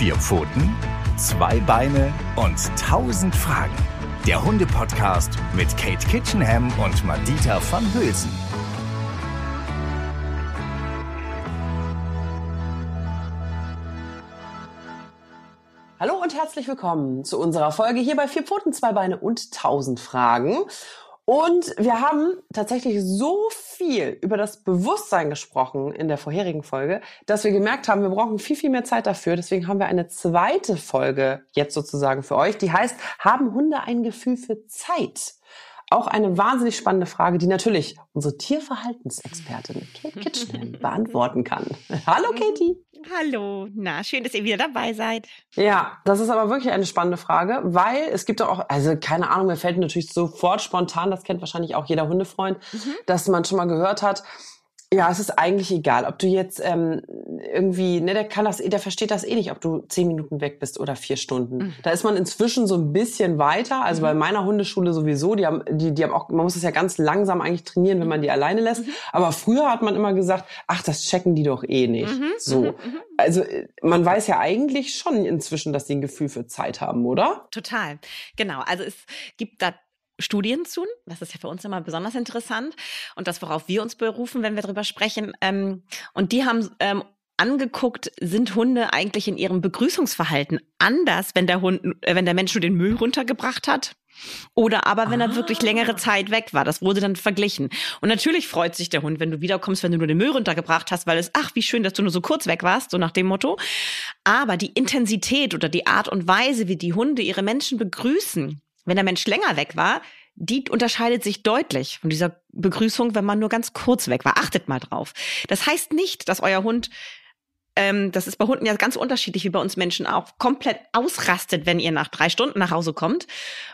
Vier Pfoten, zwei Beine und tausend Fragen. Der Hunde-Podcast mit Kate Kitchenham und Madita van Hülsen. Hallo und herzlich willkommen zu unserer Folge hier bei Vier Pfoten, zwei Beine und tausend Fragen. Und wir haben tatsächlich so viel über das Bewusstsein gesprochen in der vorherigen Folge, dass wir gemerkt haben, wir brauchen viel, viel mehr Zeit dafür. Deswegen haben wir eine zweite Folge jetzt sozusagen für euch, die heißt, haben Hunde ein Gefühl für Zeit? Auch eine wahnsinnig spannende Frage, die natürlich unsere Tierverhaltensexpertin Kate Kitchen beantworten kann. Hallo Katie. Hallo, na, schön, dass ihr wieder dabei seid. Ja, das ist aber wirklich eine spannende Frage, weil es gibt auch, also keine Ahnung, mir fällt natürlich sofort spontan, das kennt wahrscheinlich auch jeder Hundefreund, mhm. dass man schon mal gehört hat, ja, es ist eigentlich egal, ob du jetzt ähm, irgendwie, ne, der kann das, der versteht das eh nicht, ob du zehn Minuten weg bist oder vier Stunden. Mhm. Da ist man inzwischen so ein bisschen weiter. Also mhm. bei meiner Hundeschule sowieso, die haben, die, die haben auch, man muss es ja ganz langsam eigentlich trainieren, wenn man die alleine lässt. Mhm. Aber früher hat man immer gesagt, ach, das checken die doch eh nicht. Mhm. So. Mhm. Mhm. Also man weiß ja eigentlich schon inzwischen, dass die ein Gefühl für Zeit haben, oder? Total. Genau. Also es gibt da Studien zu. Das ist ja für uns immer besonders interessant. Und das, worauf wir uns berufen, wenn wir darüber sprechen. Ähm, und die haben ähm, angeguckt, sind Hunde eigentlich in ihrem Begrüßungsverhalten anders, wenn der Hund, äh, wenn der Mensch nur den Müll runtergebracht hat? Oder aber wenn ah. er wirklich längere Zeit weg war. Das wurde dann verglichen. Und natürlich freut sich der Hund, wenn du wiederkommst, wenn du nur den Müll runtergebracht hast, weil es, ach, wie schön, dass du nur so kurz weg warst, so nach dem Motto. Aber die Intensität oder die Art und Weise, wie die Hunde ihre Menschen begrüßen, wenn der Mensch länger weg war, die unterscheidet sich deutlich von dieser Begrüßung, wenn man nur ganz kurz weg war. Achtet mal drauf. Das heißt nicht, dass euer Hund ähm, das ist bei Hunden ja ganz unterschiedlich wie bei uns Menschen auch, komplett ausrastet, wenn ihr nach drei Stunden nach Hause kommt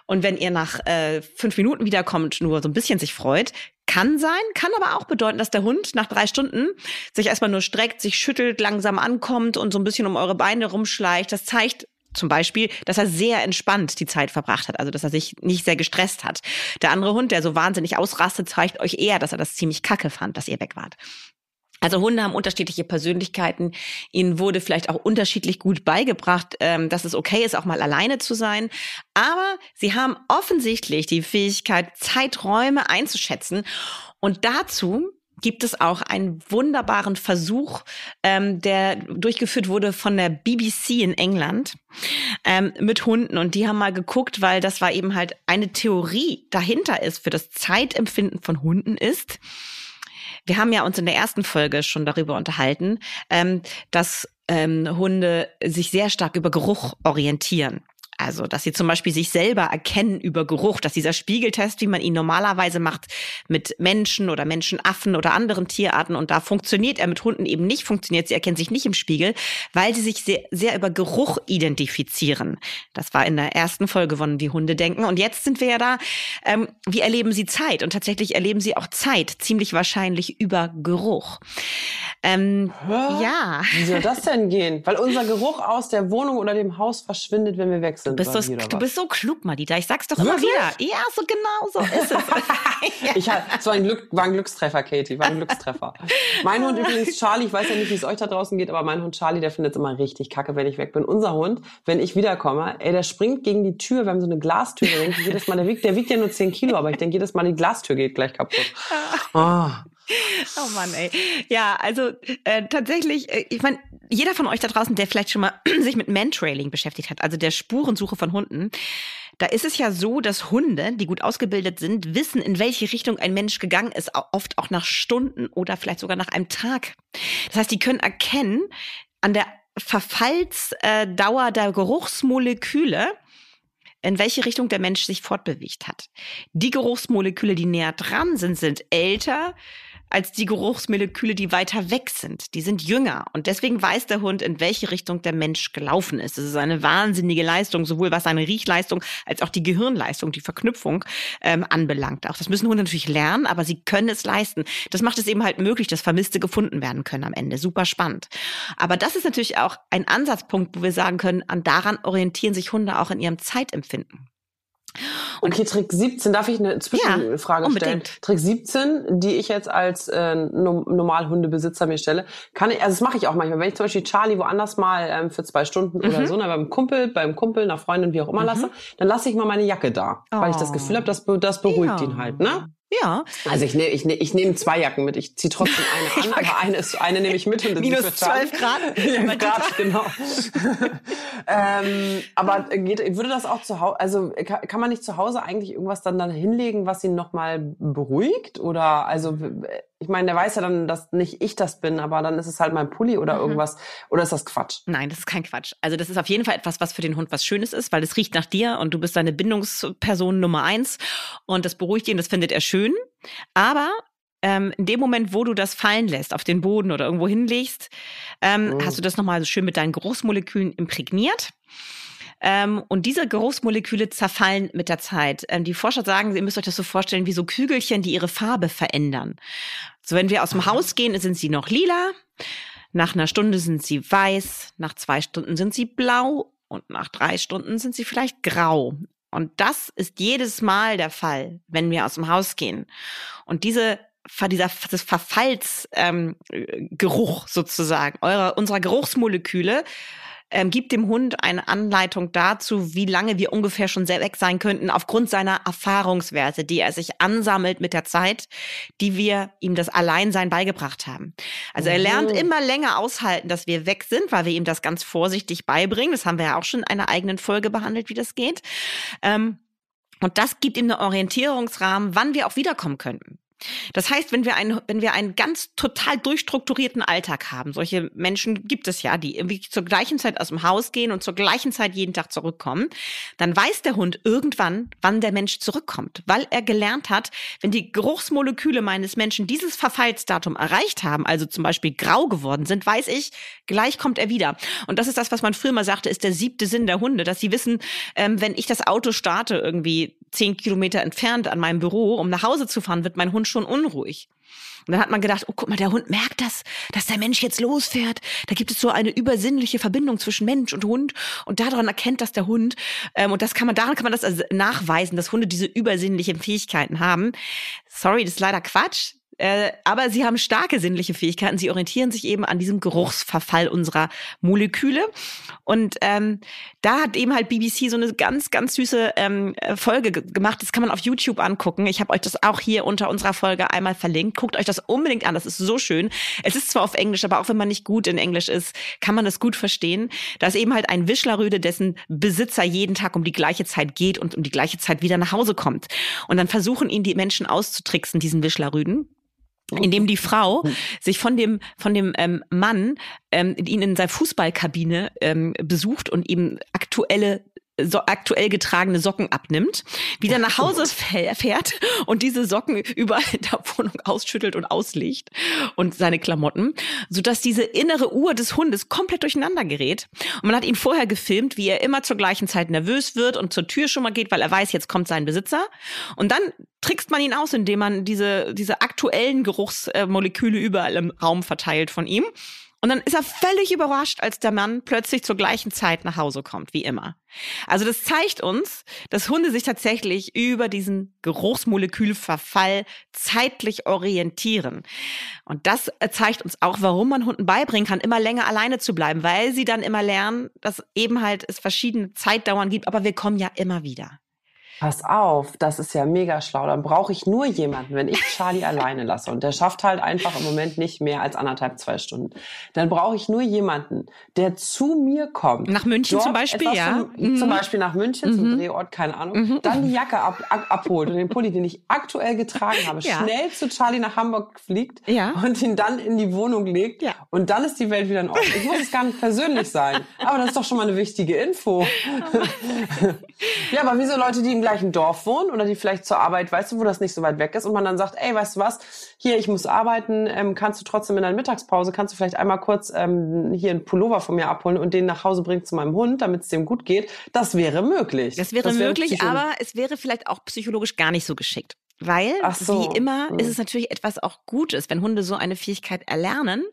und wenn ihr nach äh, fünf Minuten wiederkommt, nur so ein bisschen sich freut. Kann sein, kann aber auch bedeuten, dass der Hund nach drei Stunden sich erstmal nur streckt, sich schüttelt, langsam ankommt und so ein bisschen um eure Beine rumschleicht. Das zeigt zum Beispiel, dass er sehr entspannt die Zeit verbracht hat, also dass er sich nicht sehr gestresst hat. Der andere Hund, der so wahnsinnig ausrastet, zeigt euch eher, dass er das ziemlich kacke fand, dass ihr weg wart. Also Hunde haben unterschiedliche Persönlichkeiten. Ihnen wurde vielleicht auch unterschiedlich gut beigebracht, ähm, dass es okay ist, auch mal alleine zu sein. Aber sie haben offensichtlich die Fähigkeit, Zeiträume einzuschätzen. Und dazu gibt es auch einen wunderbaren Versuch, ähm, der durchgeführt wurde von der BBC in England ähm, mit Hunden. Und die haben mal geguckt, weil das war eben halt eine Theorie dahinter ist für das Zeitempfinden von Hunden ist. Wir haben ja uns in der ersten Folge schon darüber unterhalten, ähm, dass ähm, Hunde sich sehr stark über Geruch orientieren. Also, dass sie zum Beispiel sich selber erkennen über Geruch, dass dieser Spiegeltest, wie man ihn normalerweise macht mit Menschen oder Menschenaffen oder anderen Tierarten, und da funktioniert er mit Hunden eben nicht, funktioniert, sie erkennen sich nicht im Spiegel, weil sie sich sehr, sehr über Geruch identifizieren. Das war in der ersten Folge von Wie Hunde denken. Und jetzt sind wir ja da, ähm, wie erleben sie Zeit? Und tatsächlich erleben sie auch Zeit, ziemlich wahrscheinlich über Geruch. Ähm, ja. Wie soll das denn gehen? Weil unser Geruch aus der Wohnung oder dem Haus verschwindet, wenn wir wechseln sind. Du bist, so, du bist so klug, Madita. Ich sag's doch Wirklich? immer wieder. Ja, so genau so ist es. ich hab, war ein, Glück, war ein Glückstreffer, Katie. War ein Glückstreffer. mein Hund übrigens, Charlie, ich weiß ja nicht, wie es euch da draußen geht, aber mein Hund Charlie, der findet es immer richtig kacke, wenn ich weg bin. Unser Hund, wenn ich wiederkomme, ey, der springt gegen die Tür. Wir haben so eine Glastür. Der, denkt, jedes Mal, der, wiegt, der wiegt ja nur 10 Kilo, aber ich denke jedes Mal, die Glastür geht gleich kaputt. Oh. Oh Mann, ey. Ja, also äh, tatsächlich, äh, ich meine, jeder von euch da draußen, der vielleicht schon mal sich mit Mantrailing beschäftigt hat, also der Spurensuche von Hunden, da ist es ja so, dass Hunde, die gut ausgebildet sind, wissen, in welche Richtung ein Mensch gegangen ist, oft auch nach Stunden oder vielleicht sogar nach einem Tag. Das heißt, die können erkennen an der Verfallsdauer der Geruchsmoleküle, in welche Richtung der Mensch sich fortbewegt hat. Die Geruchsmoleküle, die näher dran sind, sind älter, als die Geruchsmoleküle, die weiter weg sind. Die sind jünger und deswegen weiß der Hund, in welche Richtung der Mensch gelaufen ist. Das ist eine wahnsinnige Leistung, sowohl was seine Riechleistung als auch die Gehirnleistung, die Verknüpfung ähm, anbelangt. Auch das müssen Hunde natürlich lernen, aber sie können es leisten. Das macht es eben halt möglich, dass Vermisste gefunden werden können am Ende. Super spannend. Aber das ist natürlich auch ein Ansatzpunkt, wo wir sagen können, an daran orientieren sich Hunde auch in ihrem Zeitempfinden. Und okay, Trick 17, darf ich eine Zwischenfrage ja, stellen? Trick 17, die ich jetzt als äh, Normalhundebesitzer mir stelle, kann ich, also das mache ich auch manchmal, wenn ich zum Beispiel Charlie woanders mal ähm, für zwei Stunden mhm. oder so, na, beim Kumpel, beim Kumpel, einer Freundin, wie auch immer mhm. lasse, dann lasse ich mal meine Jacke da, oh. weil ich das Gefühl habe, das, das beruhigt ja. ihn halt, ne? Ja. Also ich nehme ich nehm, ich nehm zwei Jacken mit. Ich ziehe trotzdem eine an, aber eine, ist, eine nehme ich mit. Und Minus zwölf Grad. Ja, Grad, genau. ähm, aber geht, würde das auch zu Hause, also kann man nicht zu Hause eigentlich irgendwas dann, dann hinlegen, was ihn nochmal beruhigt? Oder also ich meine, der weiß ja dann, dass nicht ich das bin, aber dann ist es halt mein Pulli oder mhm. irgendwas. Oder ist das Quatsch? Nein, das ist kein Quatsch. Also das ist auf jeden Fall etwas, was für den Hund was Schönes ist, weil es riecht nach dir und du bist seine Bindungsperson Nummer eins und das beruhigt ihn, das findet er schön. Aber ähm, in dem Moment, wo du das fallen lässt, auf den Boden oder irgendwo hinlegst, ähm, oh. hast du das nochmal so schön mit deinen Geruchsmolekülen imprägniert. Ähm, und diese Geruchsmoleküle zerfallen mit der Zeit. Ähm, die Forscher sagen, ihr müsst euch das so vorstellen wie so Kügelchen, die ihre Farbe verändern. So, wenn wir aus dem Haus gehen, sind sie noch lila. Nach einer Stunde sind sie weiß. Nach zwei Stunden sind sie blau. Und nach drei Stunden sind sie vielleicht grau. Und das ist jedes Mal der Fall, wenn wir aus dem Haus gehen. Und diese dieser das Verfallsgeruch ähm, sozusagen eurer unserer Geruchsmoleküle ähm, gibt dem Hund eine Anleitung dazu, wie lange wir ungefähr schon sehr weg sein könnten, aufgrund seiner Erfahrungswerte, die er sich ansammelt mit der Zeit, die wir ihm das Alleinsein beigebracht haben. Also er lernt immer länger aushalten, dass wir weg sind, weil wir ihm das ganz vorsichtig beibringen. Das haben wir ja auch schon in einer eigenen Folge behandelt, wie das geht. Ähm, und das gibt ihm einen Orientierungsrahmen, wann wir auch wiederkommen könnten. Das heißt, wenn wir einen, wenn wir einen ganz total durchstrukturierten Alltag haben, solche Menschen gibt es ja, die irgendwie zur gleichen Zeit aus dem Haus gehen und zur gleichen Zeit jeden Tag zurückkommen, dann weiß der Hund irgendwann, wann der Mensch zurückkommt, weil er gelernt hat, wenn die Geruchsmoleküle meines Menschen dieses Verfallsdatum erreicht haben, also zum Beispiel grau geworden sind, weiß ich, gleich kommt er wieder. Und das ist das, was man früher mal sagte, ist der siebte Sinn der Hunde, dass sie wissen, ähm, wenn ich das Auto starte irgendwie zehn Kilometer entfernt an meinem Büro, um nach Hause zu fahren, wird mein Hund schon unruhig. Und dann hat man gedacht, oh guck mal, der Hund merkt das, dass der Mensch jetzt losfährt. Da gibt es so eine übersinnliche Verbindung zwischen Mensch und Hund und daran erkennt das der Hund. Ähm, und das kann man, daran kann man das also nachweisen, dass Hunde diese übersinnlichen Fähigkeiten haben. Sorry, das ist leider Quatsch. Äh, aber sie haben starke sinnliche Fähigkeiten. Sie orientieren sich eben an diesem Geruchsverfall unserer Moleküle. Und ähm, da hat eben halt BBC so eine ganz, ganz süße ähm, Folge gemacht. Das kann man auf YouTube angucken. Ich habe euch das auch hier unter unserer Folge einmal verlinkt. Guckt euch das unbedingt an. Das ist so schön. Es ist zwar auf Englisch, aber auch wenn man nicht gut in Englisch ist, kann man das gut verstehen. Da ist eben halt ein Wischlerrüde, dessen Besitzer jeden Tag um die gleiche Zeit geht und um die gleiche Zeit wieder nach Hause kommt. Und dann versuchen ihn die Menschen auszutricksen, diesen Wischlerrüden indem die Frau sich von dem von dem ähm, Mann ähm, ihn in seiner Fußballkabine ähm, besucht und ihm aktuelle so aktuell getragene Socken abnimmt, wieder nach Hause fährt und diese Socken überall in der Wohnung ausschüttelt und auslegt und seine Klamotten, so dass diese innere Uhr des Hundes komplett durcheinander gerät. Und man hat ihn vorher gefilmt, wie er immer zur gleichen Zeit nervös wird und zur Tür schon mal geht, weil er weiß, jetzt kommt sein Besitzer. Und dann trickst man ihn aus, indem man diese, diese aktuellen Geruchsmoleküle überall im Raum verteilt von ihm. Und dann ist er völlig überrascht, als der Mann plötzlich zur gleichen Zeit nach Hause kommt, wie immer. Also das zeigt uns, dass Hunde sich tatsächlich über diesen Geruchsmolekülverfall zeitlich orientieren. Und das zeigt uns auch, warum man Hunden beibringen kann, immer länger alleine zu bleiben, weil sie dann immer lernen, dass eben halt es verschiedene Zeitdauern gibt, aber wir kommen ja immer wieder. Pass auf, das ist ja mega schlau. Dann brauche ich nur jemanden, wenn ich Charlie alleine lasse und der schafft halt einfach im Moment nicht mehr als anderthalb, zwei Stunden. Dann brauche ich nur jemanden, der zu mir kommt. Nach München zum Beispiel, ja. Zum, mhm. zum, Beispiel nach München, mhm. zum Drehort, keine Ahnung. Mhm. Dann die Jacke ab, ab, abholt und den Pulli, den ich aktuell getragen habe, ja. schnell zu Charlie nach Hamburg fliegt ja. und ihn dann in die Wohnung legt. Ja. Und dann ist die Welt wieder in Ordnung. Ich muss es gar nicht persönlich sein. Aber das ist doch schon mal eine wichtige Info. ja, aber wieso Leute, die im gleichen Dorf wohnen oder die vielleicht zur Arbeit, weißt du, wo das nicht so weit weg ist und man dann sagt, ey, weißt du was, hier, ich muss arbeiten, ähm, kannst du trotzdem in deiner Mittagspause, kannst du vielleicht einmal kurz ähm, hier einen Pullover von mir abholen und den nach Hause bringen zu meinem Hund, damit es dem gut geht. Das wäre möglich. Das wäre, das wäre möglich, aber es wäre vielleicht auch psychologisch gar nicht so geschickt. Weil, so. wie immer, hm. ist es natürlich etwas auch Gutes, wenn Hunde so eine Fähigkeit erlernen.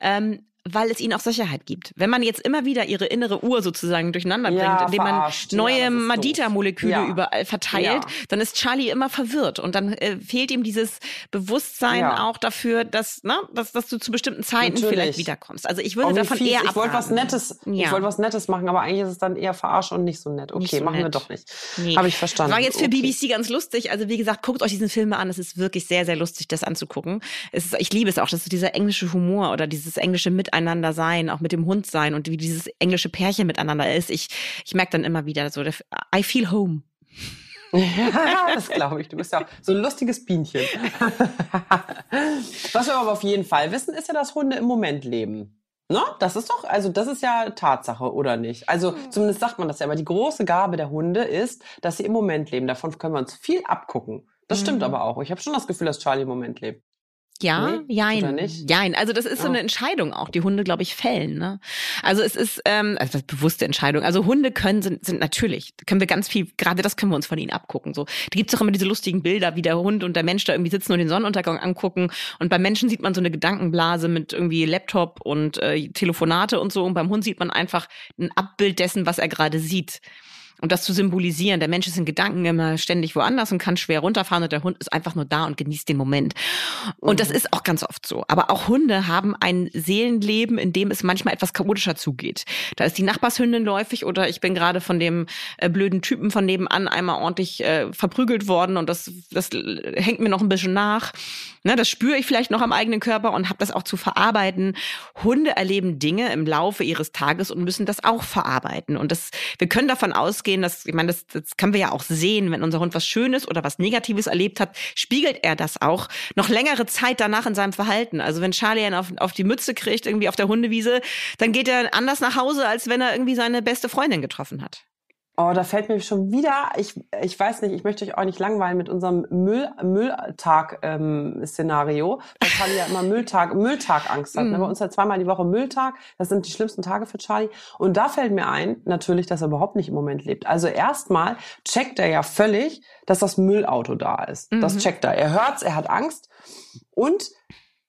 Ähm, weil es ihnen auch Sicherheit gibt. Wenn man jetzt immer wieder ihre innere Uhr sozusagen durcheinander Ja, bringt, indem man verarscht. Ja, neue doof. Madita-Moleküle Ja. überall verteilt, Ja. dann ist Charlie immer verwirrt und dann äh, fehlt ihm dieses Bewusstsein Ja. auch dafür, dass, ne, dass, dass du zu bestimmten Zeiten Natürlich. vielleicht wiederkommst. Also ich würde Oh, davon fies. eher ich wollte was abraten. Nettes, Ja. ich wollte was Nettes machen, aber eigentlich ist es dann eher verarsche und nicht so nett. Okay, so machen wir nett. doch nicht. Nee. Habe ich verstanden. War jetzt für okay. BBC ganz lustig. Also wie gesagt, guckt euch diesen Film an. Es ist wirklich sehr, sehr lustig, das anzugucken. Ist, ich liebe es auch, dass so dieser englische Humor oder dieses englische Miteinander sein, auch mit dem Hund sein und wie dieses englische Pärchen miteinander ist. Ich, ich merke dann immer wieder so, I feel home. Ja, das glaube ich. Du bist ja auch so ein lustiges Bienchen. Was wir aber auf jeden Fall wissen, ist ja, dass Hunde im Moment leben. Ne? Das ist doch, also das ist ja Tatsache, oder nicht? Also Hm. zumindest sagt man das ja, aber die große Gabe der Hunde ist, dass sie im Moment leben. Davon können wir uns viel abgucken. Das stimmt Mhm. aber auch. Ich habe schon das Gefühl, dass Charlie im Moment lebt. Ja, Nee, jein. Jein. Also das ist so Oh. eine Entscheidung auch, die Hunde, glaube ich, fällen. Ne? Also es ist ähm, also bewusste Entscheidung. Also Hunde können sind, sind natürlich, können wir ganz viel, gerade das können wir uns von ihnen abgucken. So, da gibt's auch immer diese lustigen Bilder, wie der Hund und der Mensch da irgendwie sitzen und den Sonnenuntergang angucken. Und beim Menschen sieht man so eine Gedankenblase mit irgendwie Laptop und äh, Telefonate und so. Und beim Hund sieht man einfach ein Abbild dessen, was er gerade sieht. Und das zu symbolisieren, der Mensch ist in Gedanken immer ständig woanders und kann schwer runterfahren und der Hund ist einfach nur da und genießt den Moment. Und das ist auch ganz oft so. Aber auch Hunde haben ein Seelenleben, in dem es manchmal etwas chaotischer zugeht. Da ist die Nachbarshündin läufig oder ich bin gerade von dem äh, blöden Typen von nebenan einmal ordentlich äh, verprügelt worden und das, das hängt mir noch ein bisschen nach. Ne, das spüre ich vielleicht noch am eigenen Körper und habe das auch zu verarbeiten. Hunde erleben Dinge im Laufe ihres Tages und müssen das auch verarbeiten. Und das, wir können davon ausgehen, dass, ich meine, das, das können wir ja auch sehen, wenn unser Hund was Schönes oder was Negatives erlebt hat, spiegelt er das auch noch längere Zeit danach in seinem Verhalten. Also wenn Charlie einen auf, auf die Mütze kriegt, irgendwie auf der Hundewiese, dann geht er anders nach Hause, als wenn er irgendwie seine beste Freundin getroffen hat. Oh, da fällt mir schon wieder, ich, ich weiß nicht, ich möchte euch auch nicht langweilen mit unserem Müll, Mülltag-Szenario, weil Charlie ja immer Mülltag, Mülltag-Angst hat. Ne? Mhm. Bei uns hat zweimal die Woche Mülltag, das sind die schlimmsten Tage für Charlie. Und da fällt mir ein, natürlich, dass er überhaupt nicht im Moment lebt. Also erstmal checkt er ja völlig, dass das Müllauto da ist. Das Mhm. checkt er. Er hört's, er hat Angst. Und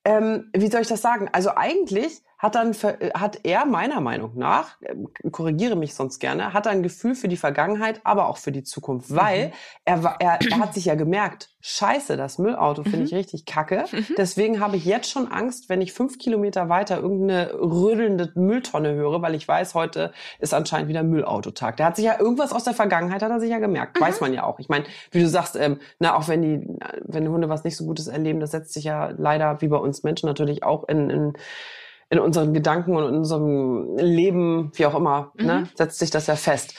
ähm, wie soll ich das sagen? Also eigentlich hat dann äh, hat er meiner Meinung nach, ähm, korrigiere mich sonst gerne, hat er ein Gefühl für die Vergangenheit, aber auch für die Zukunft, weil er, wa- er, er hat sich ja gemerkt, scheiße, das Müllauto finde ich richtig kacke. Deswegen habe ich jetzt schon Angst, wenn ich fünf Kilometer weiter irgendeine rödelnde Mülltonne höre, weil ich weiß, heute ist anscheinend wieder Müllautotag. Der hat sich ja irgendwas aus der Vergangenheit, hat er sich ja gemerkt. Weiß man ja auch. Ich meine, wie du sagst, ähm, na, auch wenn die, wenn Hunde was nicht so Gutes erleben, das setzt sich ja leider, wie bei uns Menschen natürlich auch in, in in unseren Gedanken und in unserem Leben, wie auch immer, ne, setzt sich das ja fest.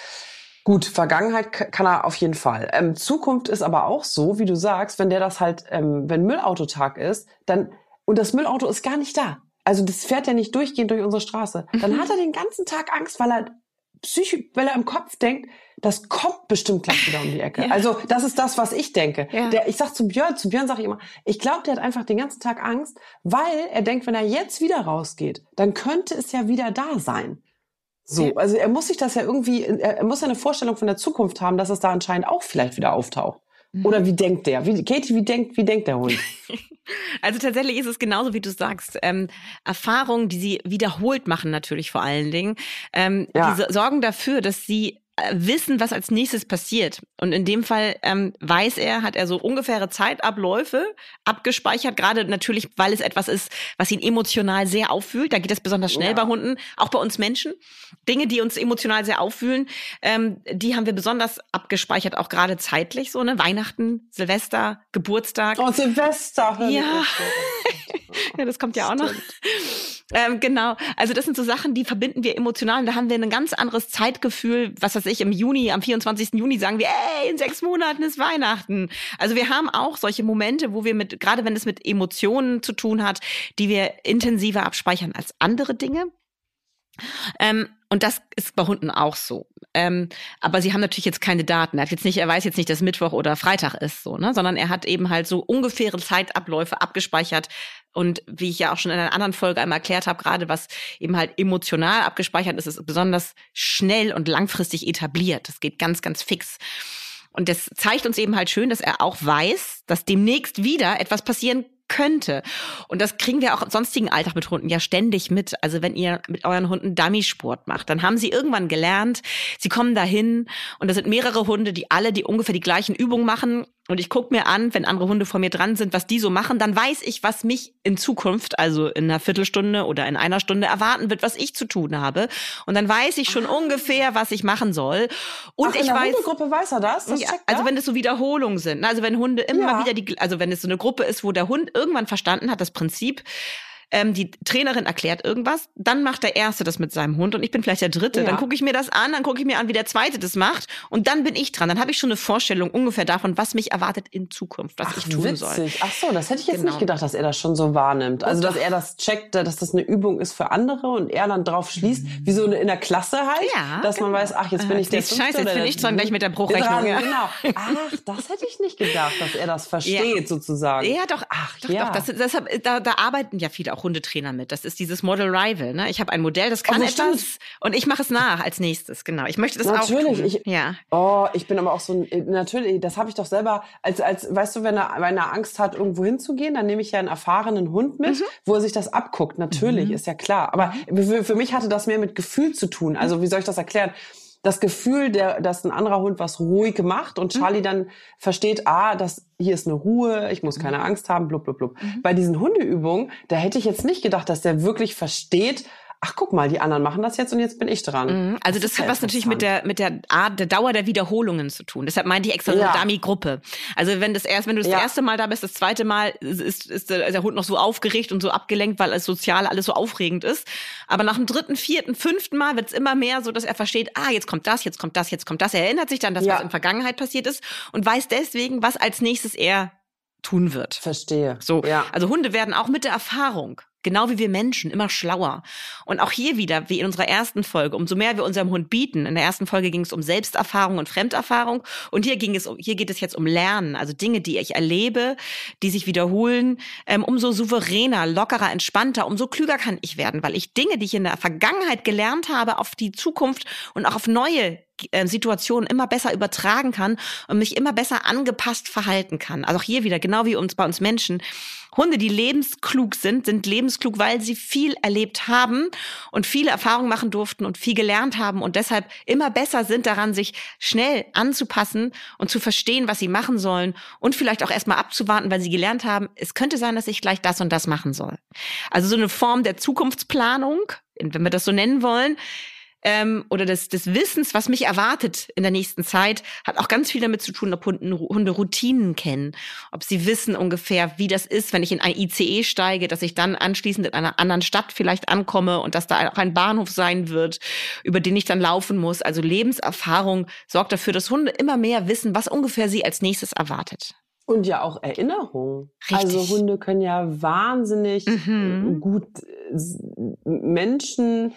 Gut, Vergangenheit kann er auf jeden Fall. Ähm, Zukunft ist aber auch so, wie du sagst, wenn der das halt, ähm, wenn Müllautotag ist, dann und das Müllauto ist gar nicht da. Also das fährt ja nicht durchgehend durch unsere Straße. Dann hat er den ganzen Tag Angst, weil er psychisch, weil er im Kopf denkt, das kommt bestimmt gleich wieder um die Ecke. Ja. Also das ist das, was ich denke. Ja. Der, ich sag zu Björn, zu Björn sage ich immer, ich glaube, der hat einfach den ganzen Tag Angst, weil er denkt, wenn er jetzt wieder rausgeht, dann könnte es ja wieder da sein. So, also er muss sich das ja irgendwie, er, muss ja eine Vorstellung von der Zukunft haben, dass es da anscheinend auch vielleicht wieder auftaucht. Oder wie denkt der? Wie, Katie, wie denkt, wie denkt der Hund? Also tatsächlich ist es genauso, wie du sagst. Ähm, Erfahrungen, die sie wiederholt machen, natürlich vor allen Dingen, ähm, Ja. die so- sorgen dafür, dass sie wissen, was als nächstes passiert. Und in dem Fall ähm, weiß er, hat er so ungefähre Zeitabläufe abgespeichert, gerade natürlich, weil es etwas ist, was ihn emotional sehr auffühlt. Da geht es besonders schnell Ja. bei Hunden, auch bei uns Menschen. Dinge, die uns emotional sehr auffühlen, ähm, die haben wir besonders abgespeichert, auch gerade zeitlich, so, ne? Weihnachten, Silvester, Geburtstag. Oh, Silvester. Ja. Ja, das kommt ja auch noch. Ähm, genau. Also das sind so Sachen, die verbinden wir emotional und da haben wir ein ganz anderes Zeitgefühl. Was weiß ich, im Juni, am 24. Juni sagen wir, ey, in sechs Monaten ist Weihnachten. Also wir haben auch solche Momente, wo wir mit, gerade wenn es mit Emotionen zu tun hat, die wir intensiver abspeichern als andere Dinge. Ähm, und das ist bei Hunden auch so. Ähm, aber sie haben natürlich jetzt keine Daten. Er hat jetzt nicht, er weiß jetzt nicht, dass Mittwoch oder Freitag ist, so, ne? Sondern er hat eben halt so ungefähre Zeitabläufe abgespeichert. Und wie ich ja auch schon in einer anderen Folge einmal erklärt habe, gerade was eben halt emotional abgespeichert ist, ist besonders schnell und langfristig etabliert. Das geht ganz, ganz fix. Und das zeigt uns eben halt schön, dass er auch weiß, dass demnächst wieder etwas passieren könnte. Und das kriegen wir auch im sonstigen Alltag mit Hunden ja ständig mit. Also wenn ihr mit euren Hunden Dummy-Sport macht, dann haben sie irgendwann gelernt, sie kommen dahin und da sind mehrere Hunde, die alle die ungefähr die gleichen Übungen machen und ich gucke mir an, wenn andere Hunde vor mir dran sind, was die so machen, dann weiß ich, was mich in Zukunft, also in einer Viertelstunde oder in einer Stunde erwarten wird, was ich zu tun habe. Und dann weiß ich schon ah. ungefähr, was ich machen soll. Und Ach, ich in der weiß, Hundegruppe weiß er das. das ja, also wenn es so Wiederholungen sind, ne? also wenn Hunde immer ja. wieder die, also wenn es so eine Gruppe ist, wo der Hund irgendwann verstanden hat, das Prinzip, ähm, die Trainerin erklärt irgendwas, dann macht der Erste das mit seinem Hund und ich bin vielleicht der Dritte. Ja. Dann gucke ich mir das an, dann gucke ich mir an, wie der Zweite das macht und dann bin ich dran. Dann habe ich schon eine Vorstellung ungefähr davon, was mich erwartet in Zukunft, was Ach, ich tun witzig. soll. Ach so, das hätte ich jetzt genau. nicht gedacht, dass er das schon so wahrnimmt. Also, dass er das checkt, dass das eine Übung ist für andere und er dann drauf schließt, wie so in der Klasse halt, ja, dass genau. man weiß, ach, jetzt bin ich der Fünfte Scheiße, jetzt bin ich dran gleich mit der Bruchrechnung. Ja. Genau. Ach, das hätte ich nicht gedacht, dass er das versteht sozusagen. Ja, doch. Ach, doch. Doch, das, deshalb, da, da arbeiten ja viele auch Hundetrainer mit. Das ist dieses Model Rival. Ne? Ich habe ein Modell, das kann oh, etwas stimmt. und ich mache es nach als nächstes. Genau. Ich möchte das natürlich, auch tun. Ich, ja. Oh, ich bin aber auch so ein, äh, natürlich, das habe ich doch selber, als, als, weißt du, wenn er, wenn er Angst hat, irgendwo hinzugehen, dann nehme ich ja einen erfahrenen Hund mit, mhm. wo er sich das abguckt. Natürlich, mhm. ist ja klar. Aber für, für mich hatte das mehr mit Gefühl zu tun. Also wie soll ich das erklären? Das Gefühl, der, dass ein anderer Hund was ruhig macht und mhm. Charlie mhm. dann versteht, ah, das, hier ist eine Ruhe, ich muss keine mhm. Angst haben, blub, blub, blub. Mhm. Bei diesen Hundeübungen, da hätte ich jetzt nicht gedacht, dass der wirklich versteht, ach guck mal, die anderen machen das jetzt und jetzt bin ich dran. Mhm. Also das, das hat was natürlich mit der mit der Art der Dauer der Wiederholungen zu tun. Deshalb meinte ich extra ja. so eine Dummy-Gruppe. Also wenn das erst, wenn du das ja. erste Mal da bist, das zweite Mal ist, ist der Hund noch so aufgeregt und so abgelenkt, weil es sozial alles so aufregend ist. Aber nach dem dritten, vierten, fünften Mal wird es immer mehr so, dass er versteht, ah, jetzt kommt das, jetzt kommt das, jetzt kommt das. Er erinnert sich dann, dass ja. was in Vergangenheit passiert ist und weiß deswegen, was als nächstes er tun wird. Verstehe. So, ja. also Hunde werden auch mit der Erfahrung Genau wie wir Menschen, immer schlauer. Und auch hier wieder, wie in unserer ersten Folge, umso mehr wir unserem Hund bieten. In der ersten Folge ging es um Selbsterfahrung und Fremderfahrung. Und hier ging es, hier geht es jetzt um Lernen. Also Dinge, die ich erlebe, die sich wiederholen. Ähm, umso souveräner, lockerer, entspannter, umso klüger kann ich werden, weil ich Dinge, die ich in der Vergangenheit gelernt habe, auf die Zukunft und auch auf neue Situationen immer besser übertragen kann und mich immer besser angepasst verhalten kann. Also auch hier wieder, genau wie uns bei uns Menschen. Hunde, die lebensklug sind, sind lebensklug, weil sie viel erlebt haben und viele Erfahrungen machen durften und viel gelernt haben und deshalb immer besser sind daran, sich schnell anzupassen und zu verstehen, was sie machen sollen und vielleicht auch erstmal abzuwarten, weil sie gelernt haben, es könnte sein, dass ich gleich das und das machen soll. Also so eine Form der Zukunftsplanung, wenn wir das so nennen wollen, ähm, oder des, des Wissens, was mich erwartet in der nächsten Zeit, hat auch ganz viel damit zu tun, ob Hunde, Hunde Routinen kennen, ob sie wissen ungefähr, wie das ist, wenn ich in ein ICE steige, dass ich dann anschließend in einer anderen Stadt vielleicht ankomme und dass da auch ein Bahnhof sein wird, über den ich dann laufen muss. Also Lebenserfahrung sorgt dafür, dass Hunde immer mehr wissen, was ungefähr sie als nächstes erwartet. Und ja auch Erinnerung. Also Hunde können ja wahnsinnig mhm. gut äh, Menschen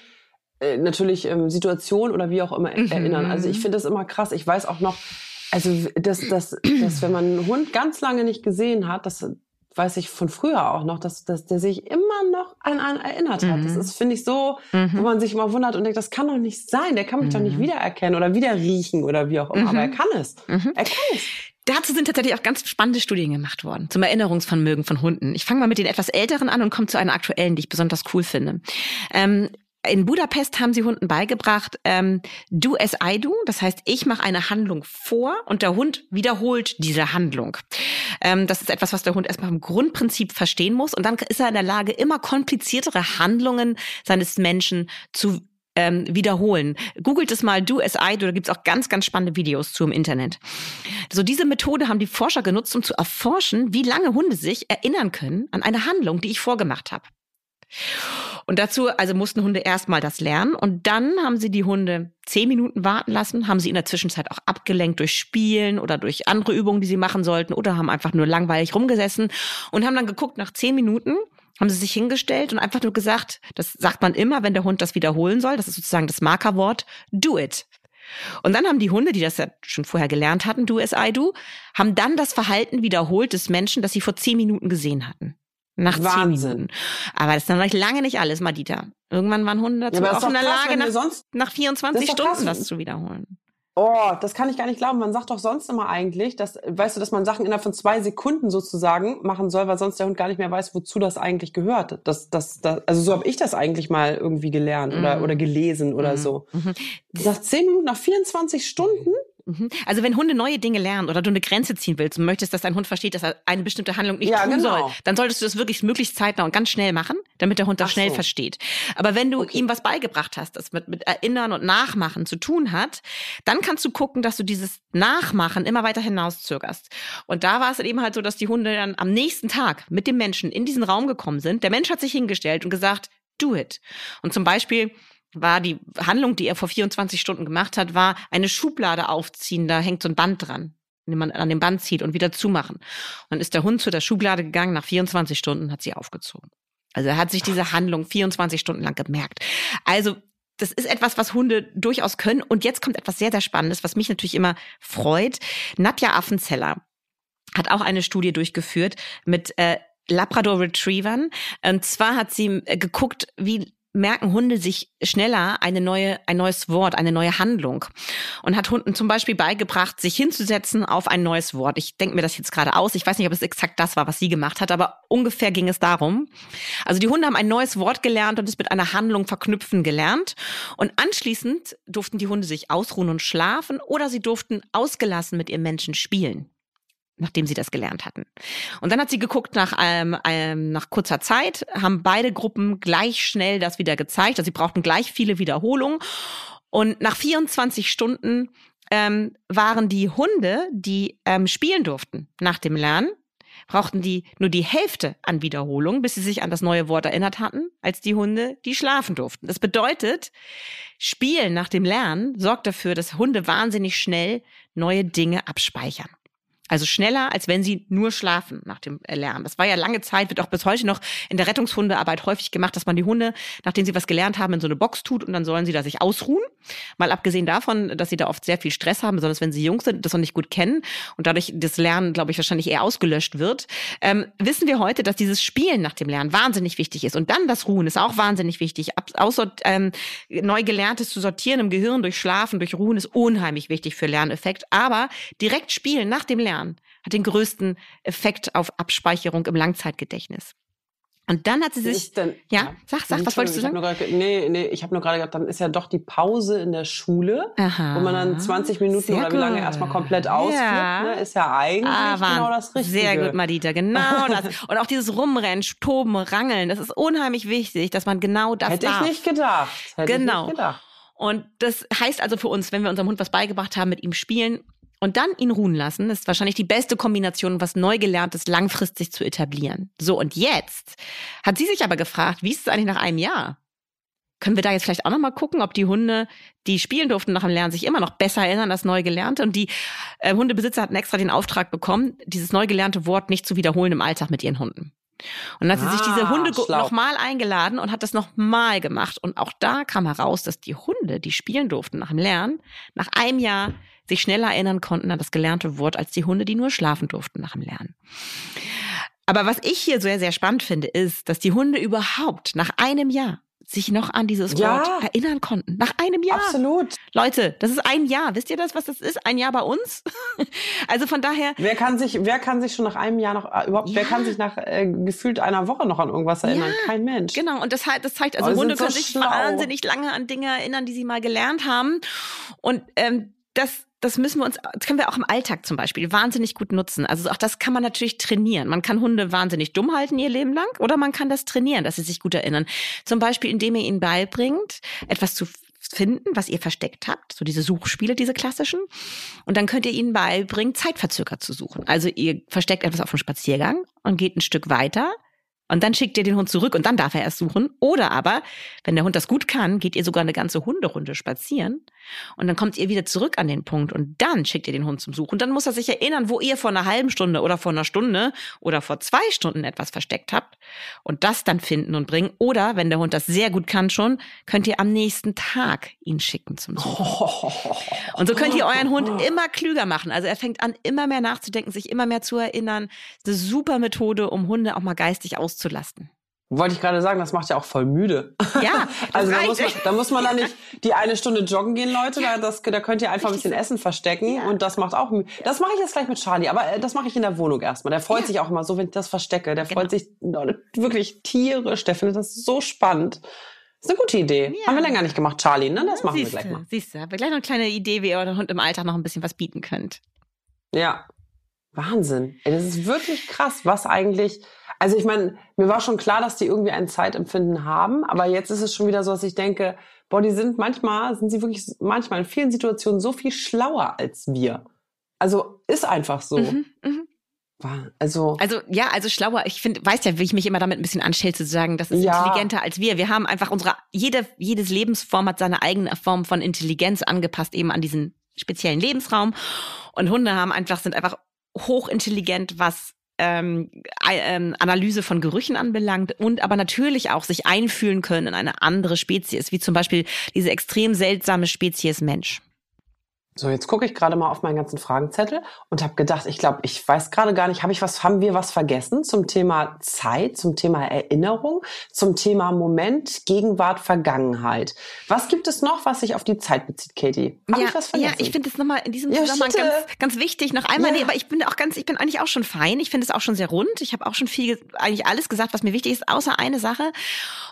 äh, natürlich ähm, Situation oder wie auch immer mhm. erinnern. Also ich finde das immer krass. Ich weiß auch noch, also dass, dass, dass wenn man einen Hund ganz lange nicht gesehen hat, das weiß ich von früher auch noch, dass, dass der sich immer noch an einen erinnert hat. Mhm. Das ist, finde ich, so, mhm. wo man sich immer wundert und denkt, das kann doch nicht sein. Der kann mich mhm. doch nicht mhm. wiedererkennen oder wieder riechen oder wie auch immer. Aber er mhm. kann es. Mhm. Er kann es. Dazu sind tatsächlich auch ganz spannende Studien gemacht worden zum Erinnerungsvermögen von Hunden. Ich fange mal mit den etwas älteren an und komme zu einer aktuellen, die ich besonders cool finde. Ähm, in Budapest haben sie Hunden beigebracht, ähm, do as I do. Das heißt, ich mache eine Handlung vor und der Hund wiederholt diese Handlung. Ähm, das ist etwas, was der Hund erstmal im Grundprinzip verstehen muss. Und dann ist er in der Lage, immer kompliziertere Handlungen seines Menschen zu ähm, wiederholen. Googelt es mal Do as I do, da gibt's auch ganz, ganz spannende Videos zu im Internet. So diese Methode haben die Forscher genutzt, um zu erforschen, wie lange Hunde sich erinnern können an eine Handlung, die ich vorgemacht habe. Und dazu, also mussten Hunde erstmal das lernen und dann haben sie die Hunde zehn Minuten warten lassen, haben sie in der Zwischenzeit auch abgelenkt durch Spielen oder durch andere Übungen, die sie machen sollten oder haben einfach nur langweilig rumgesessen und haben dann geguckt nach zehn Minuten, haben sie sich hingestellt und einfach nur gesagt, das sagt man immer, wenn der Hund das wiederholen soll, das ist sozusagen das Markerwort, do it. Und dann haben die Hunde, die das ja schon vorher gelernt hatten, do as I do, haben dann das Verhalten wiederholt des Menschen, das sie vor zehn Minuten gesehen hatten. Nach Wahnsinn. Minuten. Aber das ist dann lange nicht alles, Madita. Irgendwann waren Hunde dazu ja, auch in der Lage, nach, nach 24 Stunden krass. das zu wiederholen. Oh, das kann ich gar nicht glauben. Man sagt doch sonst immer eigentlich, dass, weißt du, dass man Sachen innerhalb von zwei Sekunden sozusagen machen soll, weil sonst der Hund gar nicht mehr weiß, wozu das eigentlich gehört. Das, das, das, also so habe ich das eigentlich mal irgendwie gelernt oder, mhm. oder gelesen oder mhm. so. Mhm. Nach zehn Minuten, nach 24 Stunden? Mhm. Also wenn Hunde neue Dinge lernen oder du eine Grenze ziehen willst und möchtest, dass dein Hund versteht, dass er eine bestimmte Handlung nicht ja, tun genau. soll, dann solltest du das wirklich möglichst zeitnah und ganz schnell machen, damit der Hund das Ach schnell so. versteht. Aber wenn du okay. ihm was beigebracht hast, das mit, mit Erinnern und Nachmachen zu tun hat, dann kannst du gucken, dass du dieses Nachmachen immer weiter hinauszögerst. Und da war es eben halt so, dass die Hunde dann am nächsten Tag mit dem Menschen in diesen Raum gekommen sind. Der Mensch hat sich hingestellt und gesagt, do it. Und zum Beispiel war die Handlung, die er vor 24 Stunden gemacht hat, war eine Schublade aufziehen. Da hängt so ein Band dran, den man an dem Band zieht und wieder zumachen. Und dann ist der Hund zu der Schublade gegangen. Nach 24 Stunden hat sie aufgezogen. Also er hat sich diese Handlung 24 Stunden lang gemerkt. Also das ist etwas, was Hunde durchaus können. Und jetzt kommt etwas sehr, sehr Spannendes, was mich natürlich immer freut. Nadja Affenzeller hat auch eine Studie durchgeführt mit äh, Labrador Retrievern. Und zwar hat sie äh, geguckt, wie merken Hunde sich schneller eine neue, ein neues Wort, eine neue Handlung und hat Hunden zum Beispiel beigebracht, sich hinzusetzen auf ein neues Wort. Ich denke mir das jetzt gerade aus. Ich weiß nicht, ob es exakt das war, was sie gemacht hat, aber ungefähr ging es darum. Also die Hunde haben ein neues Wort gelernt und es mit einer Handlung verknüpfen gelernt. Und anschließend durften die Hunde sich ausruhen und schlafen oder sie durften ausgelassen mit ihrem Menschen spielen nachdem sie das gelernt hatten. Und dann hat sie geguckt nach, ähm, ähm, nach kurzer Zeit, haben beide Gruppen gleich schnell das wieder gezeigt. Also sie brauchten gleich viele Wiederholungen. Und nach 24 Stunden ähm, waren die Hunde, die ähm, spielen durften nach dem Lernen, brauchten die nur die Hälfte an Wiederholungen, bis sie sich an das neue Wort erinnert hatten, als die Hunde, die schlafen durften. Das bedeutet, Spielen nach dem Lernen sorgt dafür, dass Hunde wahnsinnig schnell neue Dinge abspeichern. Also schneller, als wenn sie nur schlafen nach dem Lernen. Das war ja lange Zeit, wird auch bis heute noch in der Rettungshundearbeit häufig gemacht, dass man die Hunde, nachdem sie was gelernt haben, in so eine Box tut und dann sollen sie da sich ausruhen. Mal abgesehen davon, dass sie da oft sehr viel Stress haben, besonders wenn sie jung sind, das noch nicht gut kennen und dadurch das Lernen, glaube ich, wahrscheinlich eher ausgelöscht wird. Ähm, wissen wir heute, dass dieses Spielen nach dem Lernen wahnsinnig wichtig ist. Und dann das Ruhen ist auch wahnsinnig wichtig. Außer ähm, neu Gelerntes zu sortieren im Gehirn durch Schlafen, durch Ruhen ist unheimlich wichtig für Lerneffekt. Aber direkt spielen nach dem Lernen Lernen hat den größten Effekt auf Abspeicherung im Langzeitgedächtnis. Und dann hat sie sich. Denn, ja, sag, sag, was wolltest du sagen? Grad, nee, nee, ich habe nur gerade gedacht, dann ist ja doch die Pause in der Schule, Aha, wo man dann 20 Minuten oder wie lange erstmal komplett ausführt. Ja. Ne, ist ja eigentlich ah, genau das Richtige. Sehr gut, Madita, genau das. Und auch dieses Rumrennen, Toben, Rangeln, das ist unheimlich wichtig, dass man genau das Hätte darf. ich nicht gedacht. Hätte genau. Ich nicht gedacht. Und das heißt also für uns, wenn wir unserem Hund was beigebracht haben, mit ihm spielen, und dann ihn ruhen lassen, ist wahrscheinlich die beste Kombination, was neu gelerntes langfristig zu etablieren. So, und jetzt hat sie sich aber gefragt, wie ist es eigentlich nach einem Jahr? Können wir da jetzt vielleicht auch nochmal gucken, ob die Hunde, die spielen durften nach dem Lernen, sich immer noch besser erinnern als neu gelernte? Und die äh, Hundebesitzer hatten extra den Auftrag bekommen, dieses neu gelernte Wort nicht zu wiederholen im Alltag mit ihren Hunden. Und dann hat sie ah, sich diese ah, Hunde nochmal eingeladen und hat das nochmal gemacht. Und auch da kam heraus, dass die Hunde, die spielen durften nach dem Lernen, nach einem Jahr sich schneller erinnern konnten an das gelernte Wort als die Hunde, die nur schlafen durften nach dem Lernen. Aber was ich hier sehr, sehr spannend finde, ist, dass die Hunde überhaupt nach einem Jahr sich noch an dieses ja, Wort erinnern konnten. Nach einem Jahr. Absolut. Leute, das ist ein Jahr. Wisst ihr das, was das ist? Ein Jahr bei uns? also von daher. Wer kann sich, wer kann sich schon nach einem Jahr noch, äh, überhaupt, ja. wer kann sich nach äh, gefühlt einer Woche noch an irgendwas erinnern? Ja, Kein Mensch. Genau. Und das, das zeigt, also oh, Hunde können so sich schlau. wahnsinnig lange an Dinge erinnern, die sie mal gelernt haben. Und ähm, das das müssen wir uns, das können wir auch im Alltag zum Beispiel wahnsinnig gut nutzen. Also auch das kann man natürlich trainieren. Man kann Hunde wahnsinnig dumm halten ihr Leben lang oder man kann das trainieren, dass sie sich gut erinnern. Zum Beispiel, indem ihr ihnen beibringt, etwas zu finden, was ihr versteckt habt, so diese Suchspiele, diese klassischen. Und dann könnt ihr ihnen beibringen, zeitverzögert zu suchen. Also ihr versteckt etwas auf dem Spaziergang und geht ein Stück weiter und dann schickt ihr den Hund zurück und dann darf er erst suchen. Oder aber, wenn der Hund das gut kann, geht ihr sogar eine ganze Hunderunde spazieren und dann kommt ihr wieder zurück an den Punkt und dann schickt ihr den Hund zum Suchen. Und dann muss er sich erinnern, wo ihr vor einer halben Stunde oder vor einer Stunde oder vor zwei Stunden etwas versteckt habt und das dann finden und bringen. Oder wenn der Hund das sehr gut kann schon, könnt ihr am nächsten Tag ihn schicken zum Suchen. Und so könnt ihr euren Hund immer klüger machen. Also er fängt an, immer mehr nachzudenken, sich immer mehr zu erinnern. Das ist eine super Methode, um Hunde auch mal geistig auszulasten. Wollte ich gerade sagen, das macht ja auch voll müde. Ja, also da muss, man, da muss man da nicht die eine Stunde joggen gehen, Leute. Da, das, da könnt ihr einfach ein bisschen Essen verstecken ja. und das macht auch müde. Das mache ich jetzt gleich mit Charlie, aber äh, das mache ich in der Wohnung erstmal. Der freut ja. sich auch immer so, wenn ich das verstecke. Der genau. freut sich wirklich tierisch. Der findet das so spannend. Das ist eine gute Idee. Ja. Haben wir länger nicht gemacht, Charlie, ne? Das machen siehste, wir gleich mal. Siehst du, aber gleich noch eine kleine Idee, wie ihr eurem Hund im Alltag noch ein bisschen was bieten könnt. Ja. Wahnsinn. Ey, das ist wirklich krass, was eigentlich also ich meine, mir war schon klar, dass die irgendwie ein Zeitempfinden haben, aber jetzt ist es schon wieder so, dass ich denke, boah, die sind manchmal, sind sie wirklich manchmal in vielen Situationen so viel schlauer als wir. Also ist einfach so. Mhm, mh. Also, also ja, also schlauer. Ich finde, weiß ja, wie ich mich immer damit ein bisschen anstelle, zu sagen, das ist ja. intelligenter als wir. Wir haben einfach unsere jede jedes Lebensform hat seine eigene Form von Intelligenz angepasst eben an diesen speziellen Lebensraum. Und Hunde haben einfach sind einfach hochintelligent, was ähm, ähm, Analyse von Gerüchen anbelangt und aber natürlich auch sich einfühlen können in eine andere Spezies, wie zum Beispiel diese extrem seltsame Spezies Mensch. So, jetzt gucke ich gerade mal auf meinen ganzen Fragenzettel und habe gedacht, ich glaube, ich weiß gerade gar nicht, habe ich was, haben wir was vergessen zum Thema Zeit, zum Thema Erinnerung, zum Thema Moment, Gegenwart, Vergangenheit. Was gibt es noch, was sich auf die Zeit bezieht, Katie? Hab ja, ich was vergessen? Ja, ich finde es nochmal in diesem ja, Zusammenhang ganz, ganz wichtig. Noch einmal, ja. nee, aber ich bin auch ganz, ich bin eigentlich auch schon fein. Ich finde es auch schon sehr rund. Ich habe auch schon viel, eigentlich alles gesagt, was mir wichtig ist, außer eine Sache.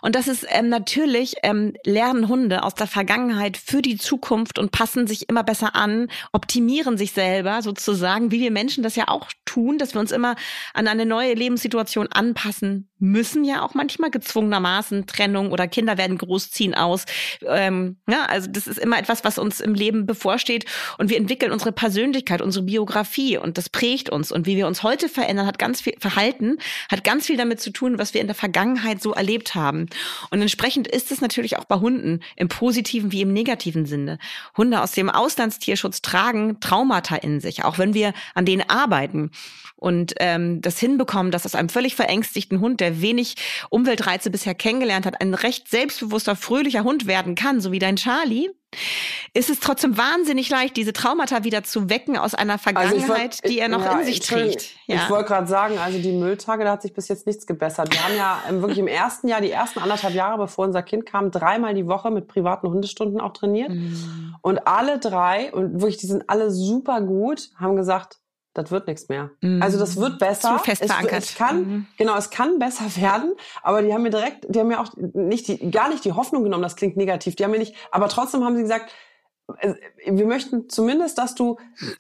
Und das ist ähm, natürlich ähm, lernen Hunde aus der Vergangenheit für die Zukunft und passen sich immer besser an, optimieren sich selber sozusagen, wie wir Menschen das ja auch tun, dass wir uns immer an eine neue Lebenssituation anpassen müssen, ja auch manchmal gezwungenermaßen Trennung oder Kinder werden großziehen aus. Ähm, ja, also das ist immer etwas, was uns im Leben bevorsteht und wir entwickeln unsere Persönlichkeit, unsere Biografie und das prägt uns und wie wir uns heute verändern, hat ganz viel Verhalten, hat ganz viel damit zu tun, was wir in der Vergangenheit so erlebt haben. Und entsprechend ist es natürlich auch bei Hunden im positiven wie im negativen Sinne. Hunde aus dem Auslandstier Tierschutz tragen Traumata in sich, auch wenn wir an denen arbeiten und ähm, das hinbekommen, dass aus einem völlig verängstigten Hund, der wenig Umweltreize bisher kennengelernt hat, ein recht selbstbewusster, fröhlicher Hund werden kann, so wie dein Charlie, ist es trotzdem wahnsinnig leicht, diese Traumata wieder zu wecken aus einer Vergangenheit, also wollt, die er noch ja, in sich trägt. Ja. Ich wollte gerade sagen, also die Mülltage, da hat sich bis jetzt nichts gebessert. Wir haben ja wirklich im ersten Jahr, die ersten anderthalb Jahre, bevor unser Kind kam, dreimal die Woche mit privaten Hundestunden auch trainiert. Mhm. Und alle drei, und wirklich, die sind alle super gut, haben gesagt, das wird nichts mehr. Mhm. Also das wird besser. Zu fest verankert. Es, es kann, mhm. genau, es kann besser werden, aber die haben mir direkt, die haben mir auch nicht die, gar nicht die Hoffnung genommen, das klingt negativ, die haben mir nicht, aber trotzdem haben sie gesagt, wir möchten zumindest, dass du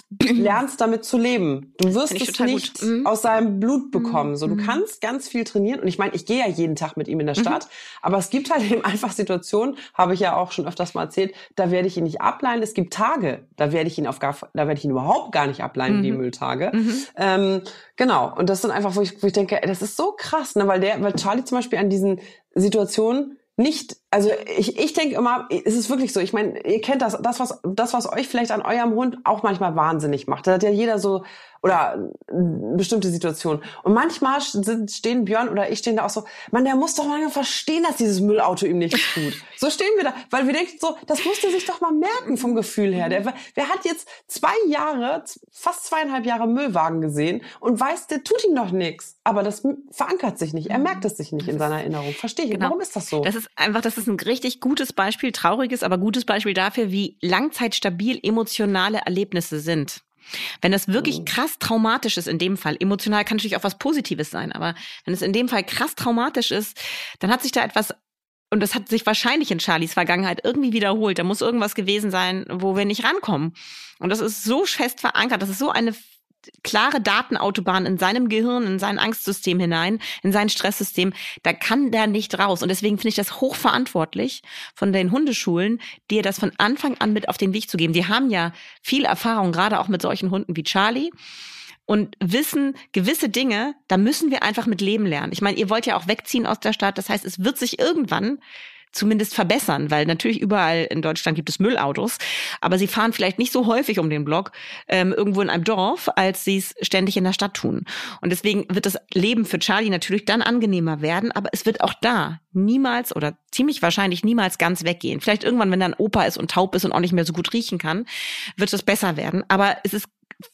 lernst, damit zu leben. Du wirst es nicht mhm. aus seinem Blut bekommen. So, du mhm. kannst ganz viel trainieren. Und ich meine, ich gehe ja jeden Tag mit ihm in der mhm. Stadt. Mhm. Aber es gibt halt eben einfach Situationen, habe ich ja auch schon öfters mal erzählt, da werde ich ihn nicht ableihen. Es gibt Tage, da werde ich ihn auf gar, da werde ich ihn überhaupt gar nicht ableihen, die mhm. Mülltage. Mhm. Ähm, genau. Und das sind einfach, wo ich, wo ich denke, das ist so krass, ne? weil der, weil Charlie zum Beispiel an diesen Situationen nicht, also ich, ich denke immer, es ist wirklich so, ich meine, ihr kennt das, das was, das, was euch vielleicht an eurem Hund auch manchmal wahnsinnig macht. Da hat ja jeder so oder bestimmte Situationen. Und manchmal sind, stehen Björn oder ich stehen da auch so, man, der muss doch mal verstehen, dass dieses Müllauto ihm nichts tut. So stehen wir da, weil wir denken so, das muss der sich doch mal merken vom Gefühl her. Der, der hat jetzt zwei Jahre, fast zweieinhalb Jahre Müllwagen gesehen und weiß, der tut ihm doch nichts. Aber das verankert sich nicht. Er merkt es sich nicht in seiner Erinnerung. Verstehe ich. Genau. Warum ist das so? Das ist einfach, das ist ein richtig gutes Beispiel, trauriges, aber gutes Beispiel dafür, wie langzeitstabil emotionale Erlebnisse sind. Wenn das wirklich mhm. krass traumatisch ist in dem Fall, emotional kann natürlich auch was Positives sein, aber wenn es in dem Fall krass traumatisch ist, dann hat sich da etwas und das hat sich wahrscheinlich in Charlies Vergangenheit irgendwie wiederholt. Da muss irgendwas gewesen sein, wo wir nicht rankommen. Und das ist so fest verankert, das ist so eine klare Datenautobahn in seinem Gehirn, in sein Angstsystem hinein, in sein Stresssystem, da kann der nicht raus. Und deswegen finde ich das hochverantwortlich von den Hundeschulen, dir das von Anfang an mit auf den Weg zu geben. Die haben ja viel Erfahrung, gerade auch mit solchen Hunden wie Charlie und wissen gewisse Dinge, da müssen wir einfach mit leben lernen. Ich meine, ihr wollt ja auch wegziehen aus der Stadt. Das heißt, es wird sich irgendwann zumindest verbessern, weil natürlich überall in Deutschland gibt es Müllautos, aber sie fahren vielleicht nicht so häufig um den Block ähm, irgendwo in einem Dorf, als sie es ständig in der Stadt tun. Und deswegen wird das Leben für Charlie natürlich dann angenehmer werden, aber es wird auch da niemals oder ziemlich wahrscheinlich niemals ganz weggehen. Vielleicht irgendwann, wenn dann Opa ist und taub ist und auch nicht mehr so gut riechen kann, wird es besser werden. Aber es ist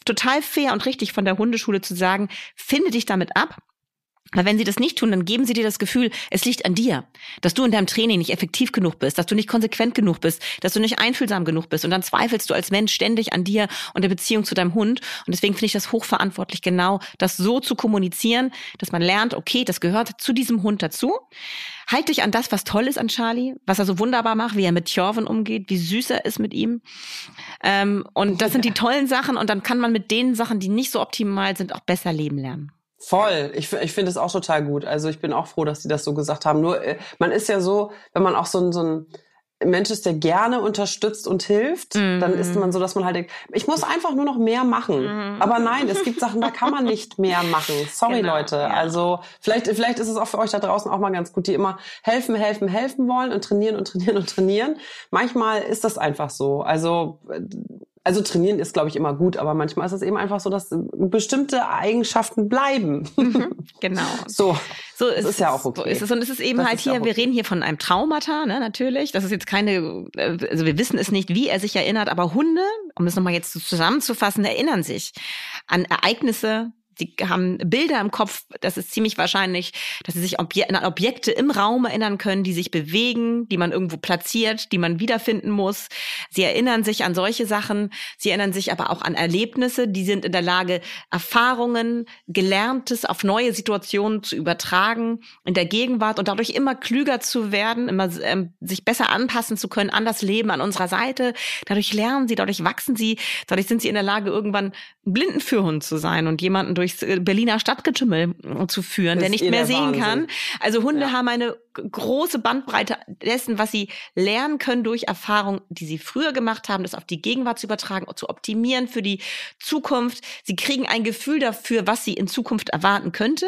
total fair und richtig von der Hundeschule zu sagen, finde dich damit ab Weil wenn sie das nicht tun, dann geben sie dir das Gefühl, es liegt an dir, dass du in deinem Training nicht effektiv genug bist, dass du nicht konsequent genug bist, dass du nicht einfühlsam genug bist. Und dann zweifelst du als Mensch ständig an dir und der Beziehung zu deinem Hund. Und deswegen finde ich das hochverantwortlich, genau das so zu kommunizieren, dass man lernt, okay, das gehört zu diesem Hund dazu. Halt dich an das, was toll ist an Charlie, was er so wunderbar macht, wie er mit Thjorven umgeht, wie süß er ist mit ihm. Ähm, und das sind die tollen Sachen. Und dann kann man mit den Sachen, die nicht so optimal sind, auch besser leben lernen. Voll. Ich, ich finde es auch total gut. Also ich bin auch froh, dass sie das so gesagt haben. Nur äh, man ist ja so, wenn man auch so ein, so ein Mensch ist, der gerne unterstützt und hilft, mm. dann ist man so, dass man halt denkt, ich muss einfach nur noch mehr machen. Mm. Aber nein, es gibt Sachen, da kann man nicht mehr machen. Sorry, genau, Leute. Ja. Also vielleicht, vielleicht ist es auch für euch da draußen auch mal ganz gut, die immer helfen, helfen, helfen wollen und trainieren und trainieren und trainieren. Manchmal ist das einfach so. Also also trainieren ist, glaube ich, immer gut, aber manchmal ist es eben einfach so, dass bestimmte Eigenschaften bleiben. Mhm, genau. so. So ist, ist ja auch okay. So ist es. Und es ist eben das halt ist hier, wir reden hier von einem Traumata, ne, natürlich. Das ist jetzt keine, äh, also wir wissen es nicht, wie er sich erinnert, aber Hunde, um das nochmal jetzt zusammenzufassen, erinnern sich an Ereignisse, Sie haben Bilder im Kopf, das ist ziemlich wahrscheinlich, dass sie sich an Objekte im Raum erinnern können, die sich bewegen, die man irgendwo platziert, die man wiederfinden muss. Sie erinnern sich an solche Sachen. Sie erinnern sich aber auch an Erlebnisse. Die sind in der Lage, Erfahrungen, Gelerntes auf neue Situationen zu übertragen in der Gegenwart und dadurch immer klüger zu werden, immer ähm, sich besser anpassen zu können an das Leben an unserer Seite. Dadurch lernen sie, dadurch wachsen sie, dadurch sind sie in der Lage, irgendwann ein Blindenführhund zu sein und jemanden durchs äh, Berliner Stadtgetümmel zu führen, der nicht mehr sehen Wahnsinn. kann. Also Hunde ja. haben eine große Bandbreite dessen, was sie lernen können durch Erfahrungen, die sie früher gemacht haben, das auf die Gegenwart zu übertragen, zu optimieren für die Zukunft. Sie kriegen ein Gefühl dafür, was sie in Zukunft erwarten könnte.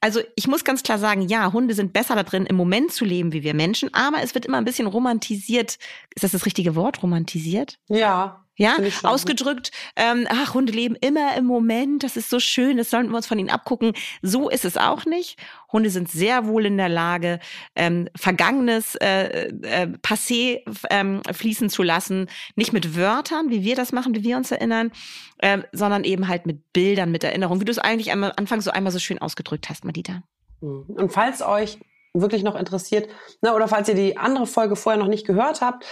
Also ich muss ganz klar sagen, ja, Hunde sind besser da drin, im Moment zu leben wie wir Menschen, aber es wird immer ein bisschen romantisiert. Ist das das richtige Wort, romantisiert? Ja, ja, ausgedrückt, ähm, ach, Hunde leben immer im Moment, das ist so schön, das sollten wir uns von ihnen abgucken. So ist es auch nicht. Hunde sind sehr wohl in der Lage, ähm, Vergangenes äh, äh, passé ähm, fließen zu lassen. Nicht mit Wörtern, wie wir das machen, wie wir uns erinnern, äh, sondern eben halt mit Bildern, mit Erinnerungen, wie du es eigentlich am Anfang so einmal so schön ausgedrückt hast, Madita. Mhm. Und falls euch wirklich noch interessiert, ne, oder falls ihr die andere Folge vorher noch nicht gehört habt,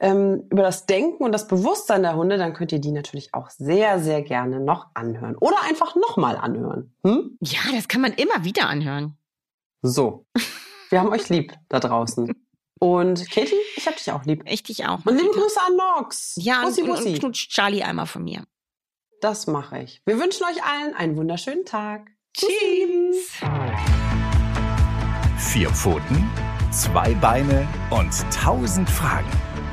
ähm, über das Denken und das Bewusstsein der Hunde, dann könnt ihr die natürlich auch sehr, sehr gerne noch anhören. Oder einfach nochmal anhören. Hm? Ja, das kann man immer wieder anhören. So. Wir haben euch lieb da draußen. Und Katie, ich hab dich auch lieb. Ich dich auch. Und liebe Grüße an Mox. Ja, Bussi, und, Bussi. und knutsch Charlie einmal von mir. Das mache ich. Wir wünschen euch allen einen wunderschönen Tag. Tschüss. Vier Pfoten, zwei Beine und tausend Fragen.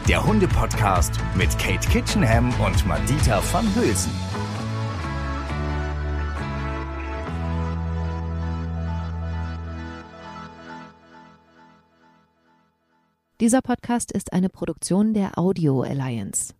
Der Hunde-Podcast mit Kate Kitchenham und Madita van Hülsen. Dieser Podcast ist eine Produktion der Audio Alliance.